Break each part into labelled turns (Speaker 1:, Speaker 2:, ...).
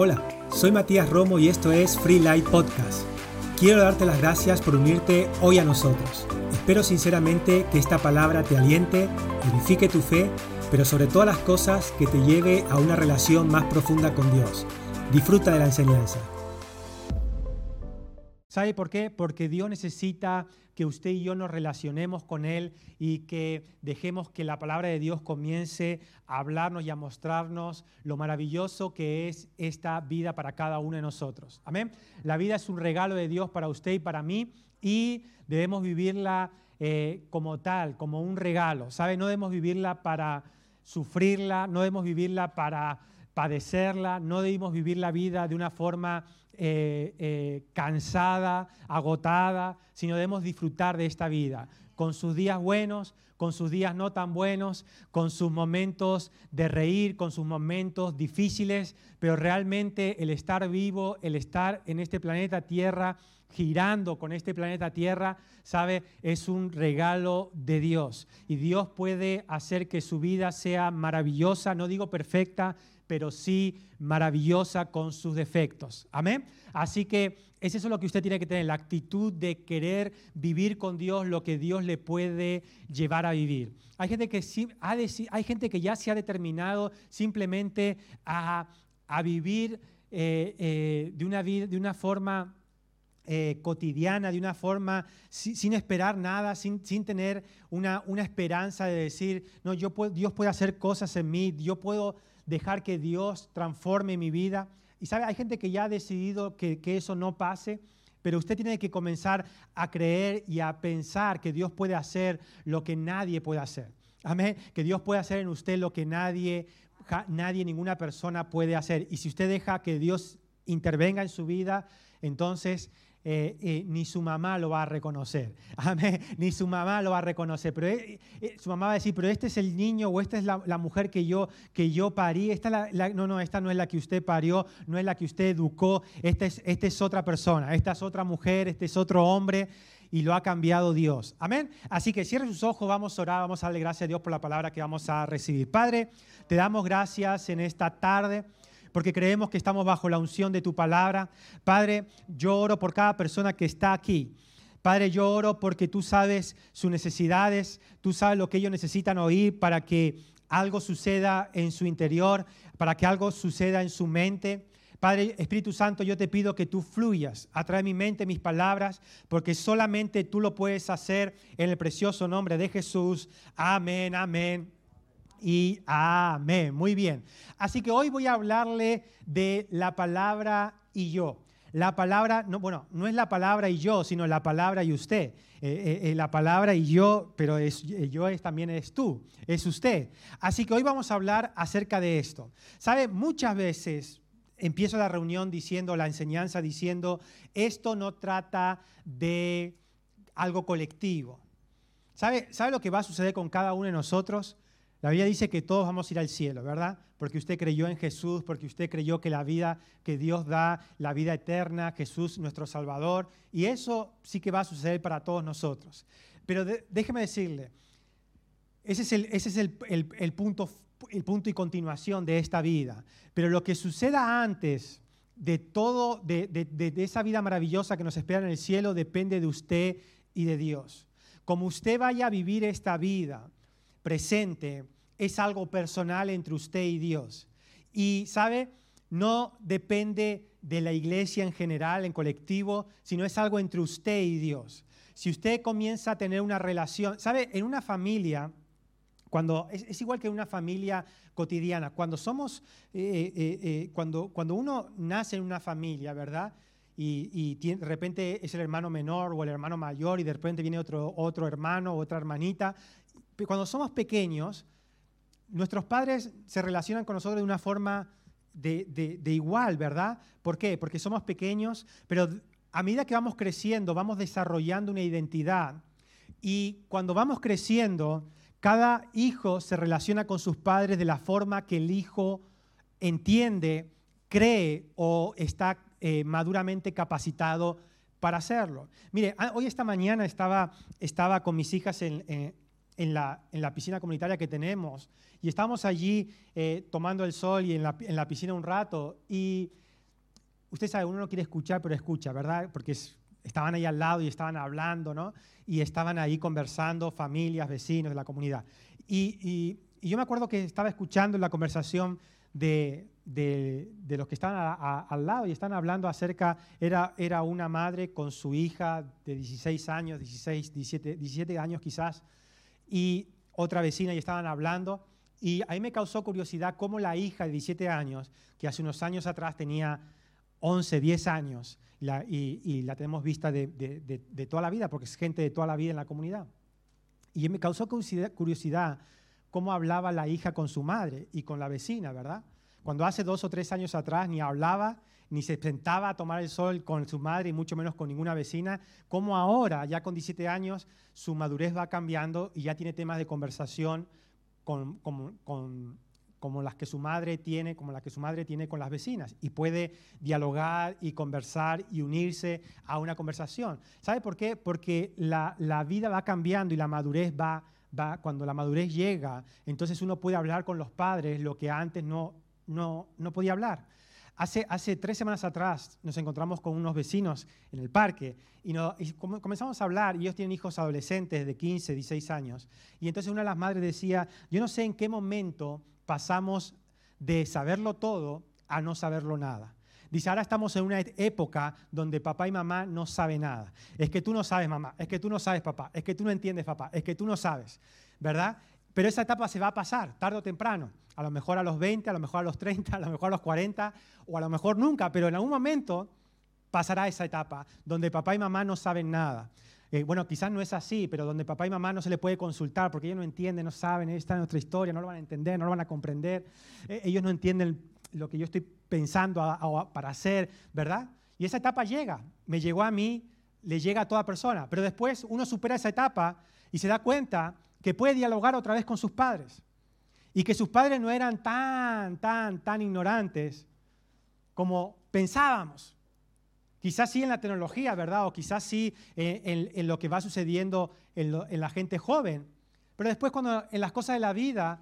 Speaker 1: Hola, soy Matías Romo y esto es Free Light Podcast. Quiero darte las gracias por unirte hoy a nosotros. Espero sinceramente que esta palabra te aliente, edifique tu fe, pero sobre todas las cosas que te lleve a una relación más profunda con Dios. Disfruta de la enseñanza. ¿Sabe por qué? Porque Dios necesita que usted y yo nos relacionemos con Él y que dejemos que la palabra de Dios comience a hablarnos y a mostrarnos lo maravilloso que es esta vida para cada uno de nosotros. Amén. La vida es un regalo de Dios para usted y para mí y debemos vivirla eh, como tal, como un regalo. ¿Sabe? No debemos vivirla para sufrirla, no debemos vivirla para padecerla, no debemos vivir la vida de una forma eh, eh, cansada, agotada, sino debemos disfrutar de esta vida, con sus días buenos, con sus días no tan buenos, con sus momentos de reír, con sus momentos difíciles, pero realmente el estar vivo, el estar en este planeta Tierra, girando con este planeta Tierra, sabe, es un regalo de Dios. Y Dios puede hacer que su vida sea maravillosa, no digo perfecta, pero sí maravillosa con sus defectos. Amén. Así que es eso lo que usted tiene que tener, la actitud de querer vivir con Dios lo que Dios le puede llevar a vivir. Hay gente que, sí, hay gente que ya se ha determinado simplemente a, vivir eh, eh, de, una vida, de una forma eh, cotidiana, de una forma sin, esperar nada, sin, sin tener una, una, esperanza de decir, no, yo puedo, Dios puede hacer cosas en mí, yo puedo dejar que Dios transforme mi vida. Y sabe, hay gente que ya ha decidido que, eso no pase, pero usted tiene que comenzar a creer y a pensar que Dios puede hacer lo que nadie puede hacer. Amén. Que Dios puede hacer en usted lo que nadie, nadie, ninguna persona puede hacer. Y si usted deja que Dios intervenga en su vida, entonces eh, eh, ni su mamá lo va a reconocer. Amén. Ni su mamá lo va a reconocer. Pero eh, su mamá va a decir, pero este es el niño o esta es la, mujer que yo, que yo parí. Esta no, no, esta no es la que usted parió, no es la que usted educó. Esta es, esta es otra persona, esta es otra mujer, este es otro hombre y lo ha cambiado Dios. Amén. Así que cierre sus ojos, vamos a orar, vamos a darle gracias a Dios por la palabra que vamos a recibir. Padre, te damos gracias en esta tarde porque creemos que estamos bajo la unción de tu palabra. Padre, yo oro por cada persona que está aquí. Padre, yo oro porque tú sabes sus necesidades, tú sabes lo que ellos necesitan oír para que algo suceda en su interior, para que algo suceda en su mente. Padre Espíritu Santo, yo te pido que tú fluyas, atrae mi mente mis palabras, porque solamente tú lo puedes hacer en el precioso nombre de Jesús. Amén, amén y amén. Muy bien. Así que hoy voy a hablarle de la palabra y yo. La palabra, no, bueno, no es la palabra y yo, sino la palabra y usted. Eh, eh, eh, la palabra y yo, pero yo es, también es tú, es usted. Así que hoy vamos a hablar acerca de esto. ¿Sabe? Muchas veces empiezo la reunión diciendo, la enseñanza diciendo, esto no trata de algo colectivo. ¿Sabe, ¿Sabe lo que va a suceder con cada uno de nosotros? La Biblia dice que todos vamos a ir al cielo, ¿verdad? Porque usted creyó en Jesús, porque usted creyó que la vida que Dios da, la vida eterna, Jesús nuestro Salvador, y eso sí que va a suceder para todos nosotros. Pero déjeme decirle, ese es, el, punto, el punto y continuación de esta vida. Pero lo que suceda antes de todo, de esa vida maravillosa que nos espera en el cielo, depende de usted y de Dios. Como usted vaya a vivir esta vida, presente es algo personal entre usted y Dios. Y, ¿sabe? No depende de la iglesia en general, en colectivo, sino es algo entre usted y Dios. Si usted comienza a tener una relación, ¿sabe? En una familia, cuando es, igual que en una familia cotidiana, cuando somos, eh, eh, eh, cuando, cuando uno nace en una familia, ¿verdad? Y, de repente es el hermano menor o el hermano mayor y de repente viene otro, otro hermano otra hermanita cuando somos pequeños, nuestros padres se relacionan con nosotros de una forma de, igual, ¿verdad? ¿Por qué? Porque somos pequeños, pero a medida que vamos creciendo, vamos desarrollando una identidad. Y cuando vamos creciendo, cada hijo se relaciona con sus padres de la forma que el hijo entiende, cree o está eh, maduramente capacitado para hacerlo. Mire, ah, hoy esta mañana estaba, estaba con mis hijas en, en la, en la piscina comunitaria que tenemos. Y estábamos allí eh, tomando el sol y en la, en la, piscina un rato. Y usted sabe, uno no quiere escuchar, pero escucha, ¿verdad? Porque estaban ahí al lado y estaban hablando, ¿no? Y estaban ahí conversando, familias, vecinos de la comunidad. Y, yo me acuerdo que estaba escuchando la conversación de, los que estaban al lado y están hablando acerca, era, era una madre con su hija de 16 años, 16, 17, 17 años quizás, y otra vecina y estaban hablando. Y ahí me causó curiosidad cómo la hija de 17 años, que hace unos años atrás tenía 11, 10 años, y, la tenemos vista de, toda la vida, porque es gente de toda la vida en la comunidad. Y me causó curiosidad cómo hablaba la hija con su madre y con la vecina, ¿verdad? Cuando hace dos o tres años atrás ni hablaba, ni se sentaba a tomar el sol con su madre y mucho menos con ninguna vecina, cómo ahora, ya con 17 años, su madurez va cambiando y ya tiene temas de conversación con, como las que su madre tiene, como las que su madre tiene con las vecinas, y puede dialogar y conversar y unirse a una conversación. ¿Sabe por qué? Porque la, vida va cambiando y la madurez va, va, cuando la madurez llega, entonces uno puede hablar con los padres lo que antes no, no, no podía hablar. Hace, tres semanas atrás nos encontramos con unos vecinos en el parque y, y, comenzamos a hablar y ellos tienen hijos adolescentes de 15, 16 años. Y entonces una de las madres decía, yo no sé en qué momento pasamos de saberlo todo a no saberlo nada. Dice, ahora estamos en una época donde papá y mamá no saben nada. Es que tú no sabes, mamá. Es que tú no sabes, papá. Es que tú no entiendes, papá. Es que tú no sabes. ¿Verdad? Pero esa etapa se va a pasar, tarde o temprano. A lo mejor a los 20, a lo mejor a los 30, a lo mejor a los 40, o a lo mejor nunca. Pero en algún momento pasará esa etapa donde papá y mamá no saben nada. Eh, bueno, quizás no es así, pero donde papá y mamá no se le puede consultar porque ellos no entienden, no saben, esta es nuestra historia, no lo van a entender, no lo van a comprender, eh, ellos no entienden lo que yo estoy pensando para hacer, ¿verdad? Y esa etapa llega, me llegó a mí, le llega a toda persona, pero después uno supera esa etapa y se da cuenta que puede dialogar otra vez con sus padres y que sus padres no eran tan, tan, tan ignorantes como pensábamos. Quizás sí en la tecnología, ¿verdad? O quizás sí eh, en, lo que va sucediendo en, la gente joven. Pero después cuando en las cosas de la vida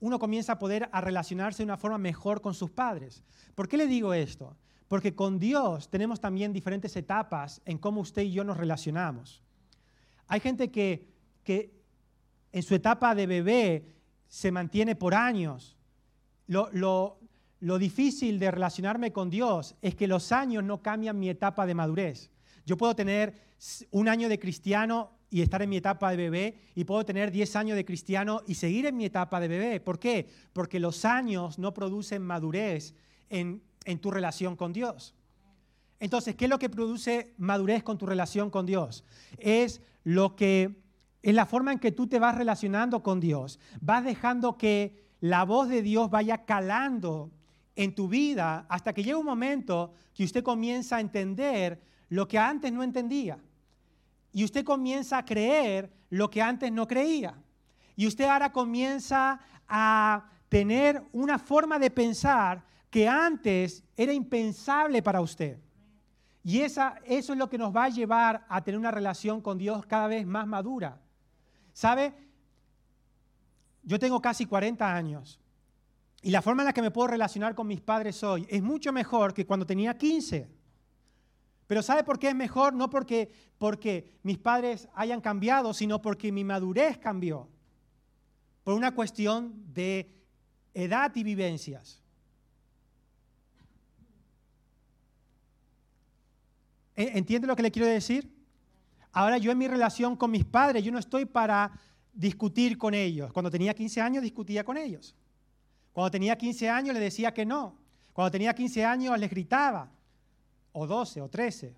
Speaker 1: uno comienza a poder a relacionarse de una forma mejor con sus padres. ¿Por qué le digo esto? Porque con Dios tenemos también diferentes etapas en cómo usted y yo nos relacionamos. Hay gente que, que en su etapa de bebé se mantiene por años. Lo, lo, lo difícil de relacionarme con Dios es que los años no cambian mi etapa de madurez. Yo puedo tener un año de cristiano y estar en mi etapa de bebé, y puedo tener 10 años de cristiano y seguir en mi etapa de bebé. ¿Por qué? Porque los años no producen madurez en, en tu relación con Dios. Entonces, ¿qué es lo que produce madurez con tu relación con Dios? Es lo que es la forma en que tú te vas relacionando con Dios. Vas dejando que la voz de Dios vaya calando en tu vida hasta que llega un momento que usted comienza a entender lo que antes no entendía. Y usted comienza a creer lo que antes no creía. Y usted ahora comienza a tener una forma de pensar que antes era impensable para usted. Y esa, eso es lo que nos va a llevar a tener una relación con Dios cada vez más madura. ¿Sabe? Yo tengo casi 40 años y la forma en la que me puedo relacionar con mis padres hoy es mucho mejor que cuando tenía 15. Pero ¿sabe por qué es mejor? No porque, porque mis padres hayan cambiado, sino porque mi madurez cambió. Por una cuestión de edad y vivencias. ¿E-, ¿Entiende lo que le quiero decir? Ahora yo en mi relación con mis padres, yo no estoy para discutir con ellos. Cuando tenía 15 años discutía con ellos. Cuando tenía 15 años le decía que no. Cuando tenía 15 años les gritaba. O 12 o 13.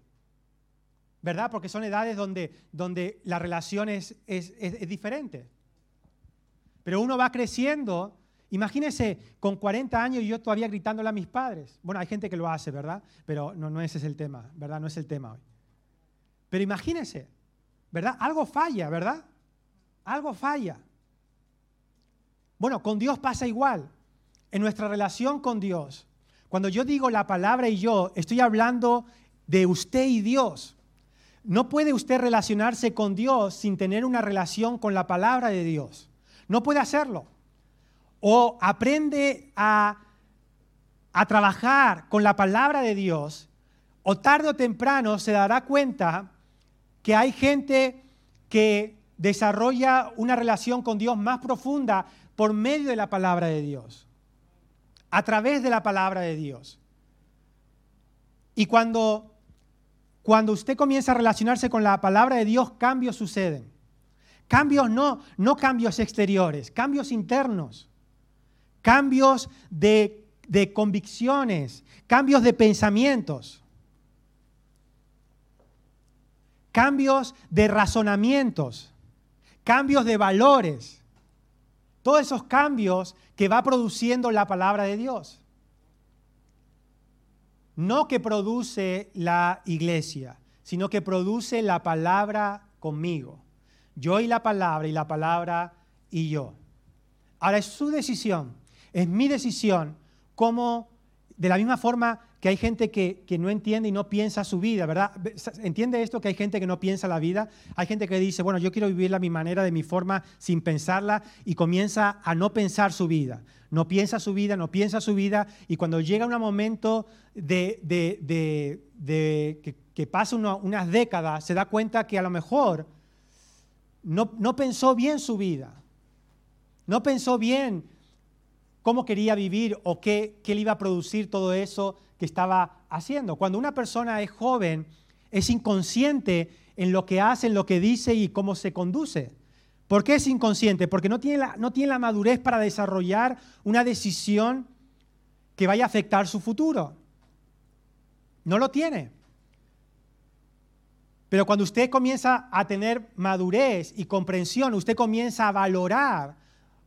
Speaker 1: ¿Verdad? Porque son edades donde, donde la relación es, es, diferente. Pero uno va creciendo. Imagínese con 40 años y yo todavía gritándole a mis padres. Bueno, hay gente que lo hace, ¿verdad? Pero no, no ese es el tema, ¿verdad? No es el tema hoy. Pero imagínese, ¿verdad? Algo falla, ¿verdad? Algo falla. Bueno, con Dios pasa igual en nuestra relación con Dios, cuando yo digo la palabra y yo, estoy hablando de usted y Dios. No puede usted relacionarse con Dios sin tener una relación con la palabra de Dios. No puede hacerlo. O aprende a, a trabajar con la palabra de Dios, o tarde o temprano se dará cuenta que hay gente que desarrolla una relación con Dios más profunda por medio de la palabra de Dios, a través de la palabra de Dios. Y cuando, cuando usted comienza a relacionarse con la palabra de Dios, cambios suceden. Cambios no, no cambios exteriores, cambios internos, cambios de, de convicciones, cambios de pensamientos, cambios de razonamientos, cambios de valores. Todos esos cambios que va produciendo la palabra de Dios. No que produce la iglesia, sino que produce la palabra conmigo. Yo y la palabra y la palabra y yo. Ahora es su decisión, es mi decisión, como de la misma forma que hay gente que, no entiende y no piensa su vida, ¿verdad? ¿Entiende esto que hay gente que no piensa la vida? Hay gente que dice, bueno, yo quiero vivirla a mi manera, de mi forma, sin pensarla, y comienza a no pensar su vida. No piensa su vida, no piensa su vida, y cuando llega un momento de, que, que, pasa unas décadas, se da cuenta que a lo mejor no, pensó bien su vida, no pensó bien cómo quería vivir o qué, qué le iba a producir todo eso que estaba haciendo. Cuando una persona es joven, es inconsciente en lo que hace, en lo que dice y cómo se conduce. ¿Por qué es inconsciente? Porque no tiene la, no tiene la madurez para desarrollar una decisión que vaya a afectar su futuro. No lo tiene. Pero cuando usted comienza a tener madurez y comprensión, usted comienza a valorar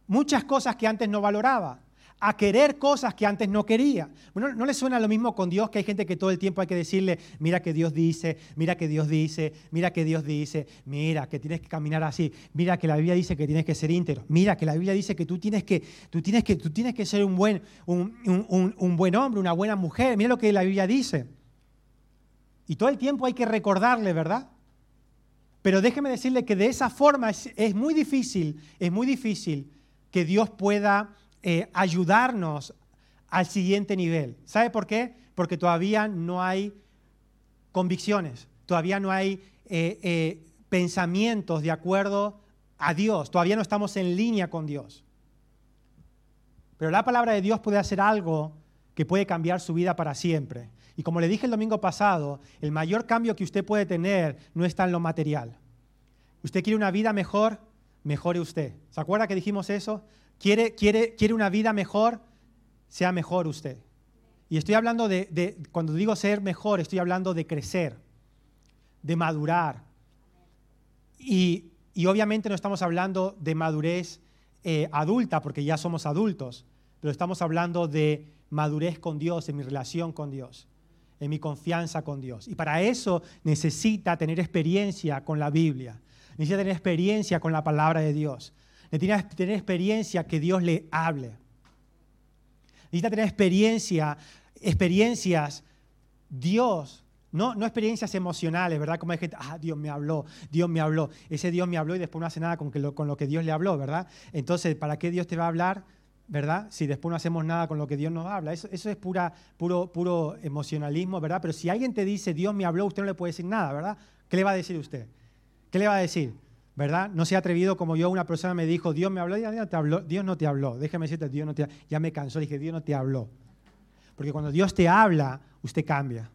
Speaker 1: muchas cosas que antes no valoraba, a querer cosas que antes no quería. Bueno, ¿no le suena lo mismo con Dios que hay gente que todo el tiempo hay que decirle, mira que Dios dice, mira que Dios dice, mira que Dios dice, mira que tienes que caminar así, mira que la Biblia dice que tienes que ser íntegro, mira que la Biblia dice que tú tienes que, tú tienes que, tú tienes que ser un buen, un buen hombre, una buena mujer, mira lo que la Biblia dice. Y todo el tiempo hay que recordarle, ¿verdad? Pero déjeme decirle que de esa forma es, muy difícil, es muy difícil que Dios pueda eh, ayudarnos al siguiente nivel. ¿Sabe por qué? Porque todavía no hay convicciones, todavía no hay eh, eh, pensamientos de acuerdo a Dios, todavía no estamos en línea con Dios. Pero la palabra de Dios puede hacer algo que puede cambiar su vida para siempre. Y como le dije el domingo pasado, el mayor cambio que usted puede tener no está en lo material. ¿Usted quiere una vida mejor? Mejore usted. ¿Se acuerda que dijimos eso? ¿Quiere, quiere, quiere una vida mejor? Sea mejor usted. Y estoy hablando de, cuando digo ser mejor, estoy hablando de crecer, de madurar. Y, obviamente no estamos hablando de madurez eh, adulta, porque ya somos adultos, pero estamos hablando de madurez con Dios, en mi relación con Dios en mi confianza con Dios. Y para eso necesita tener experiencia con la Biblia, necesita tener experiencia con la palabra de Dios, necesita tener experiencia que Dios le hable. Necesita tener experiencia, experiencias, Dios, no, no experiencias emocionales, ¿verdad? Como hay gente, ah, Dios me habló, Dios me habló. Ese Dios me habló y después no hace nada con, que con lo que Dios le habló, ¿verdad? Entonces, ¿para qué Dios te va a hablar? ¿verdad? Si después no hacemos nada con lo que Dios nos habla. Eso, es pura, puro, puro emocionalismo, ¿verdad? Pero si alguien te dice, Dios me habló, usted no le puede decir nada, ¿verdad? ¿Qué le va a decir usted? ¿Qué le va a decir? ¿Verdad? No se ha atrevido como yo, una persona me dijo, Dios me habló, Dios no te habló, Dios no te habló. Déjame decirte, Dios no te Ya me cansó, dije, Dios no te habló. Porque cuando Dios te habla, usted cambia.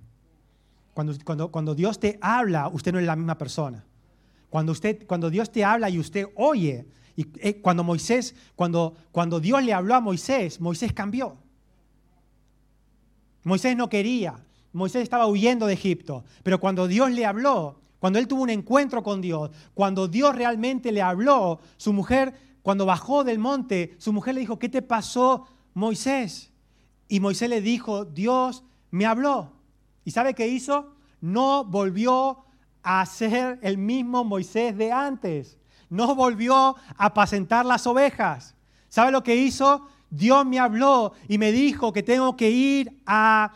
Speaker 1: Cuando, cuando, cuando Dios te habla, usted no es la misma persona. Cuando, usted, cuando Dios te habla y usted oye, eh, cuando Moisés, cuando, cuando Dios le habló a Moisés, Moisés cambió. Moisés no quería, Moisés estaba huyendo de Egipto, pero cuando Dios le habló, cuando él tuvo un encuentro con Dios, cuando Dios realmente le habló, su mujer, cuando bajó del monte, su mujer le dijo, ¿qué te pasó, Moisés? Y Moisés le dijo, Dios me habló. ¿Y sabe qué hizo? No volvió a ser el mismo Moisés de antes no volvió a apacentar las ovejas. ¿Sabe lo que hizo? Dios me habló y me dijo que tengo que ir a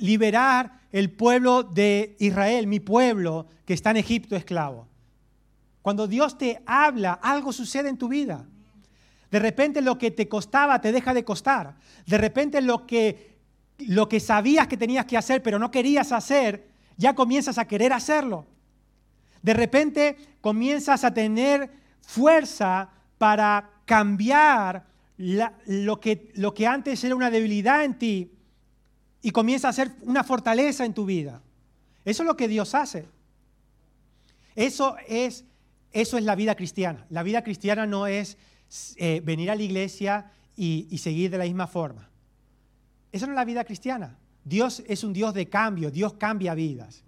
Speaker 1: liberar el pueblo de Israel, mi pueblo que está en Egipto esclavo. Cuando Dios te habla, algo sucede en tu vida. De repente lo que te costaba te deja de costar. De repente lo que lo que sabías que tenías que hacer, pero no querías hacer, ya comienzas a querer hacerlo. De repente comienzas a tener fuerza para cambiar lo, que, lo que antes era una debilidad en ti y comienza a ser una fortaleza en tu vida. Eso es lo que Dios hace. Eso es, eso es la vida cristiana. La vida cristiana no es eh, venir a la iglesia y, seguir de la misma forma. Esa no es la vida cristiana. Dios es un Dios de cambio, Dios cambia vidas.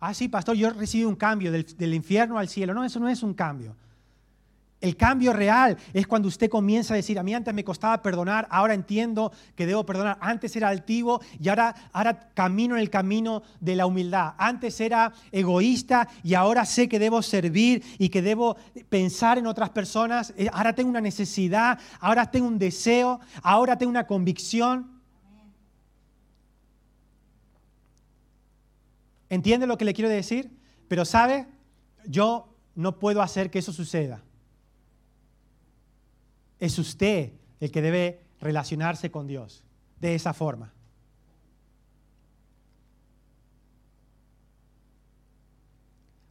Speaker 1: Ah, sí, pastor, yo recibí un cambio del, del, infierno al cielo. No, eso no es un cambio. El cambio real es cuando usted comienza a decir, a mí antes me costaba perdonar, ahora entiendo que debo perdonar. Antes era altivo y ahora, camino en el camino de la humildad. Antes era egoísta y ahora sé que debo servir y que debo pensar en otras personas. Eh, ahora tengo una necesidad, ahora tengo un deseo, ahora tengo una convicción. ¿Entiende lo que le quiero decir? Pero sabe, yo no puedo hacer que eso suceda. Es usted el que debe relacionarse con Dios de esa forma.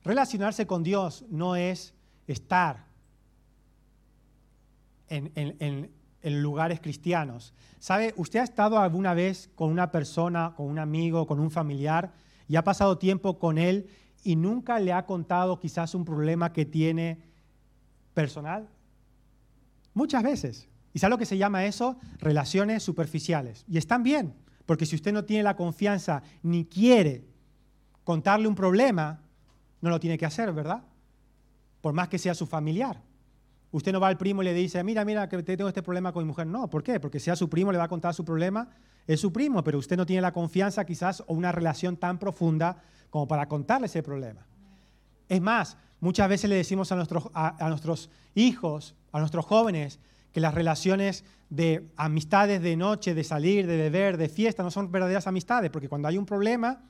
Speaker 1: Relacionarse con Dios no es estar en, lugares cristianos. ¿Sabe? ¿Usted ha estado alguna vez con una persona, con un amigo, con un familiar y ha pasado tiempo con él y nunca le ha contado quizás un problema que tiene personal? Muchas veces. ¿Y sabe lo que se llama eso? Relaciones superficiales. Y están bien, porque si usted no tiene la confianza ni quiere contarle un problema, no lo tiene que hacer, ¿verdad? Por más que sea su familiar. Usted no va al primo y le dice, mira, mira, que tengo este problema con mi mujer. No, ¿por qué? Porque sea su primo, le va a contar su problema. Es su primo, pero usted no tiene la confianza quizás o una relación tan profunda como para contarle ese problema. Es más, muchas veces le decimos a nuestros, a nuestros hijos, a nuestros jóvenes que las relaciones de amistades de noche, de salir, de beber, de fiesta, no son verdaderas amistades, porque cuando hay un problema,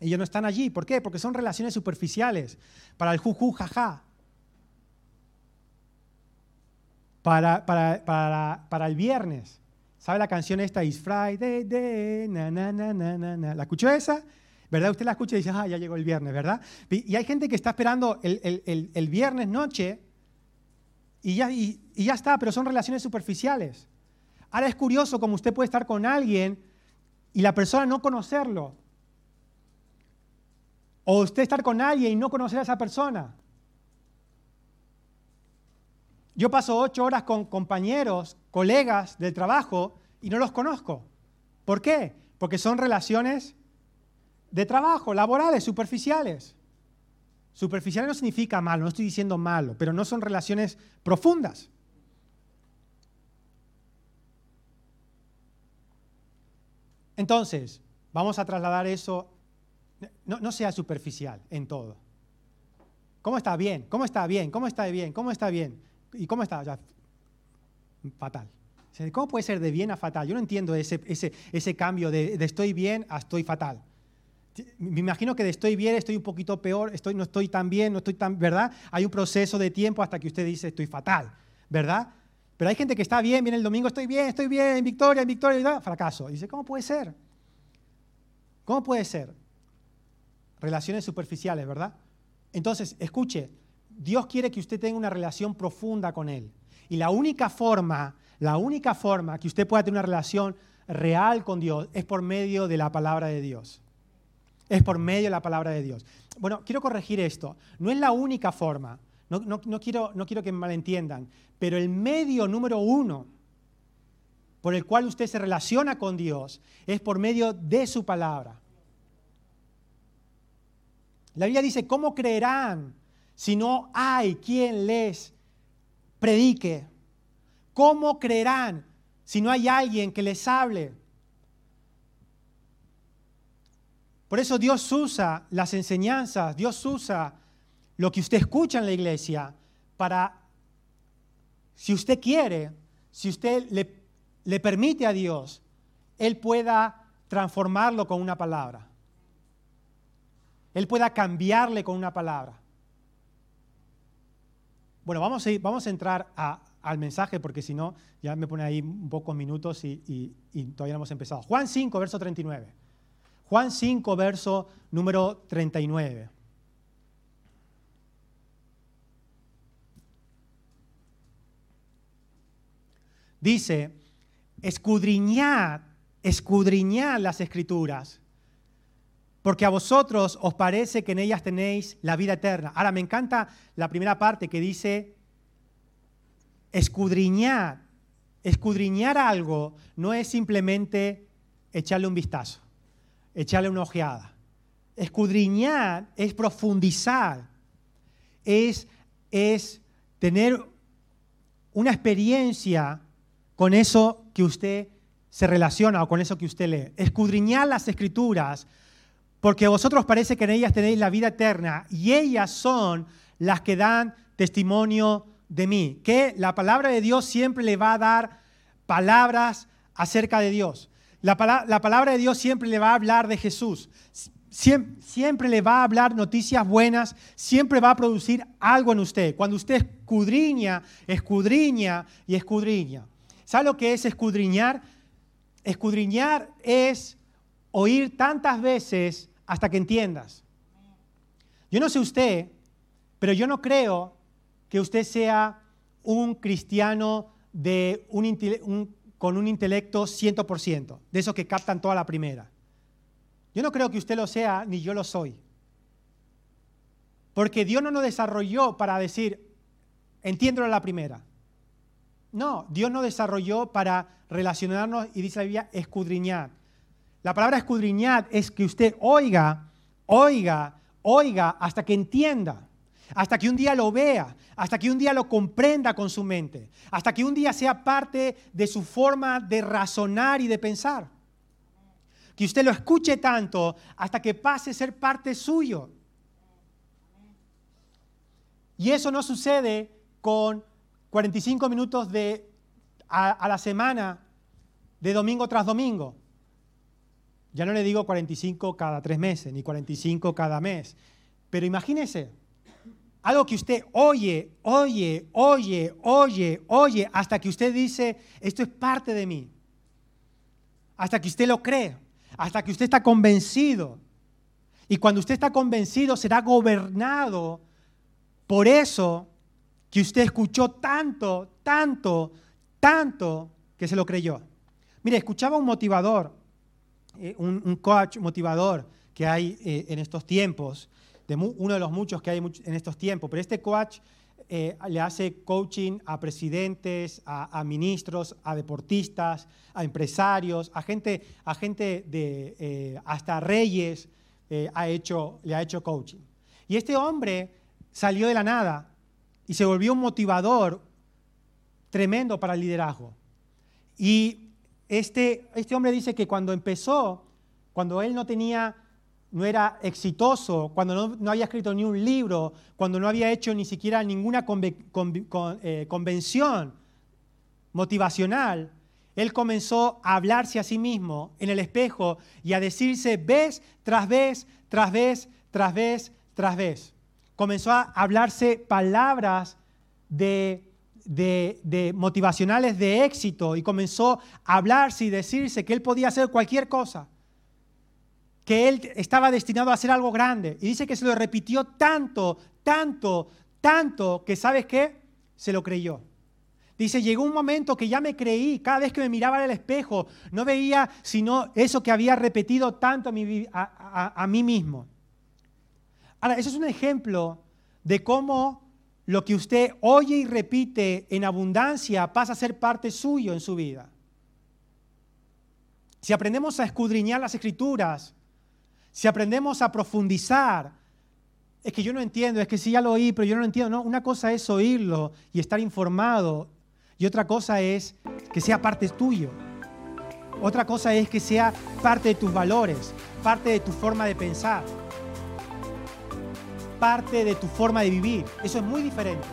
Speaker 1: ellos no están allí. ¿Por qué? Porque son relaciones superficiales, para el juju, jaja. Para, para, para, para, el viernes. ¿Sabe la canción esta? Is Friday, na, na, na, na, na. ¿La escuchó esa? ¿Verdad? Usted la escucha y dice, ah, ya llegó el viernes, ¿verdad? Y hay gente que está esperando el, viernes noche y ya, y, ya está, pero son relaciones superficiales. Ahora es curioso como usted puede estar con alguien y la persona no conocerlo. O usted estar con alguien y no conocer a esa persona. Yo paso ocho horas con compañeros, colegas del trabajo y no los conozco. ¿Por qué? Porque son relaciones de trabajo, laborales, superficiales. Superficial no significa malo, no estoy diciendo malo, pero no son relaciones profundas. Entonces, vamos a trasladar eso, no, sea superficial en todo. ¿Cómo está bien? ¿Cómo está bien? ¿Cómo está bien? ¿Cómo está bien? ¿Y cómo está? fatal. ¿Cómo puede ser de bien a fatal? Yo no entiendo ese, ese, cambio de, de estoy bien a estoy fatal me imagino que estoy bien, estoy un poquito peor, estoy, no estoy tan bien, no estoy tan, ¿verdad? Hay un proceso de tiempo hasta que usted dice estoy fatal, ¿verdad? Pero hay gente que está bien, viene el domingo, estoy bien, estoy bien, en victoria, en victoria, fracaso. Y dice, ¿cómo puede ser? ¿Cómo puede ser? Relaciones superficiales, ¿verdad? Entonces, escuche, Dios quiere que usted tenga una relación profunda con Él. Y la única forma, la única forma que usted pueda tener una relación real con Dios es por medio de la palabra de Dios es por medio de la palabra de Dios. Bueno, quiero corregir esto. No es la única forma. No, quiero, no quiero que me malentiendan. Pero el medio número uno por el cual usted se relaciona con Dios es por medio de su palabra. La Biblia dice, ¿cómo creerán si no hay quien les predique? ¿Cómo creerán si no hay alguien que les hable? Por eso Dios usa las enseñanzas, Dios usa lo que usted escucha en la iglesia para, si usted quiere, si usted le, permite a Dios, Él pueda transformarlo con una palabra. Él pueda cambiarle con una palabra. Bueno, vamos a, vamos a entrar al mensaje, porque si no, ya me pone ahí un pocos minutos y, y todavía no hemos empezado. Juan 5, verso 39. Juan 5, verso número 39. Dice, escudriñad, escudriñad las escrituras, porque a vosotros os parece que en ellas tenéis la vida eterna. Ahora, me encanta la primera parte que dice, escudriñar. Escudriñar algo no es simplemente echarle un vistazo, echarle una ojeada. Escudriñar es profundizar, es, es tener una experiencia con eso que usted se relaciona o con eso que usted lee. Escudriñar las escrituras porque vosotros parece que en ellas tenéis la vida eterna y ellas son las que dan testimonio de mí. Que la palabra de Dios siempre le va a dar palabras acerca de Dios. La, palabra de Dios siempre le va a hablar de Jesús. Siempre, siempre, le va a hablar noticias buenas, siempre va a producir algo en usted. Cuando usted escudriña, escudriña y escudriña. ¿Sabe lo que es escudriñar? Escudriñar es oír tantas veces hasta que entiendas. Yo no sé usted, pero yo no creo que usted sea un cristiano de con un intelecto 100%, de esos que captan toda la primera. Yo no creo que usted lo sea, ni yo lo soy. Porque Dios no nos desarrolló para decir, entiendo la primera. No, Dios nos desarrolló para relacionarnos y dice la Biblia, escudriñar. La palabra escudriñar es que usted oiga, oiga, oiga hasta que entienda, hasta que un día lo vea, hasta que un día lo comprenda con su mente, hasta que un día sea parte de su forma de razonar y de pensar. Que usted lo escuche tanto hasta que pase a ser parte suyo. Y eso no sucede con 45 minutos de, a, a la semana, de domingo tras domingo. Ya no le digo 45 cada tres meses, ni 45 cada mes. Pero imagínese, algo que usted oye, oye, oye, oye, oye, hasta que usted dice, esto es parte de mí. Hasta que usted lo cree, hasta que usted está convencido. Y cuando usted está convencido, será gobernado por eso que usted escuchó tanto, tanto, tanto que se lo creyó. Mire, escuchaba un motivador eh, un, coach motivador que hay eh, en estos tiempos, uno de los muchos que hay en estos tiempos, pero este coach eh, le hace coaching a presidentes, a, ministros, a deportistas, a empresarios, a gente, a gente de, hasta reyes ha hecho, le ha hecho coaching. Y este hombre salió de la nada y se volvió un motivador tremendo para el liderazgo. Y este, este hombre dice que cuando empezó, cuando él no tenía, no era exitoso, cuando no, había escrito ni un libro, cuando no había hecho ni siquiera ninguna eh, convención motivacional, él comenzó a hablarse a sí mismo en el espejo y a decirse vez tras vez, tras vez, tras vez, tras vez. Comenzó a hablarse palabras de de, motivacionales de éxito y comenzó a hablarse y decirse que él podía hacer cualquier cosa, que él estaba destinado a hacer algo grande. Y dice que se lo repitió tanto, tanto, tanto, que sabes qué, se lo creyó. Dice, llegó un momento que ya me creí, cada vez que me miraba en el espejo, no veía sino eso que había repetido tanto a, a mí mismo. Ahora, eso es un ejemplo de cómo lo que usted oye y repite en abundancia pasa a ser parte suyo en su vida. Si aprendemos a escudriñar las escrituras, si aprendemos a profundizar, es que yo no entiendo, es que sí ya lo oí, pero yo no lo entiendo. No, una cosa es oírlo y estar informado, y otra cosa es que sea parte tuyo. Otra cosa es que sea parte de tus valores, parte de tu forma de pensar parte de tu forma de vivir. Eso es muy diferente.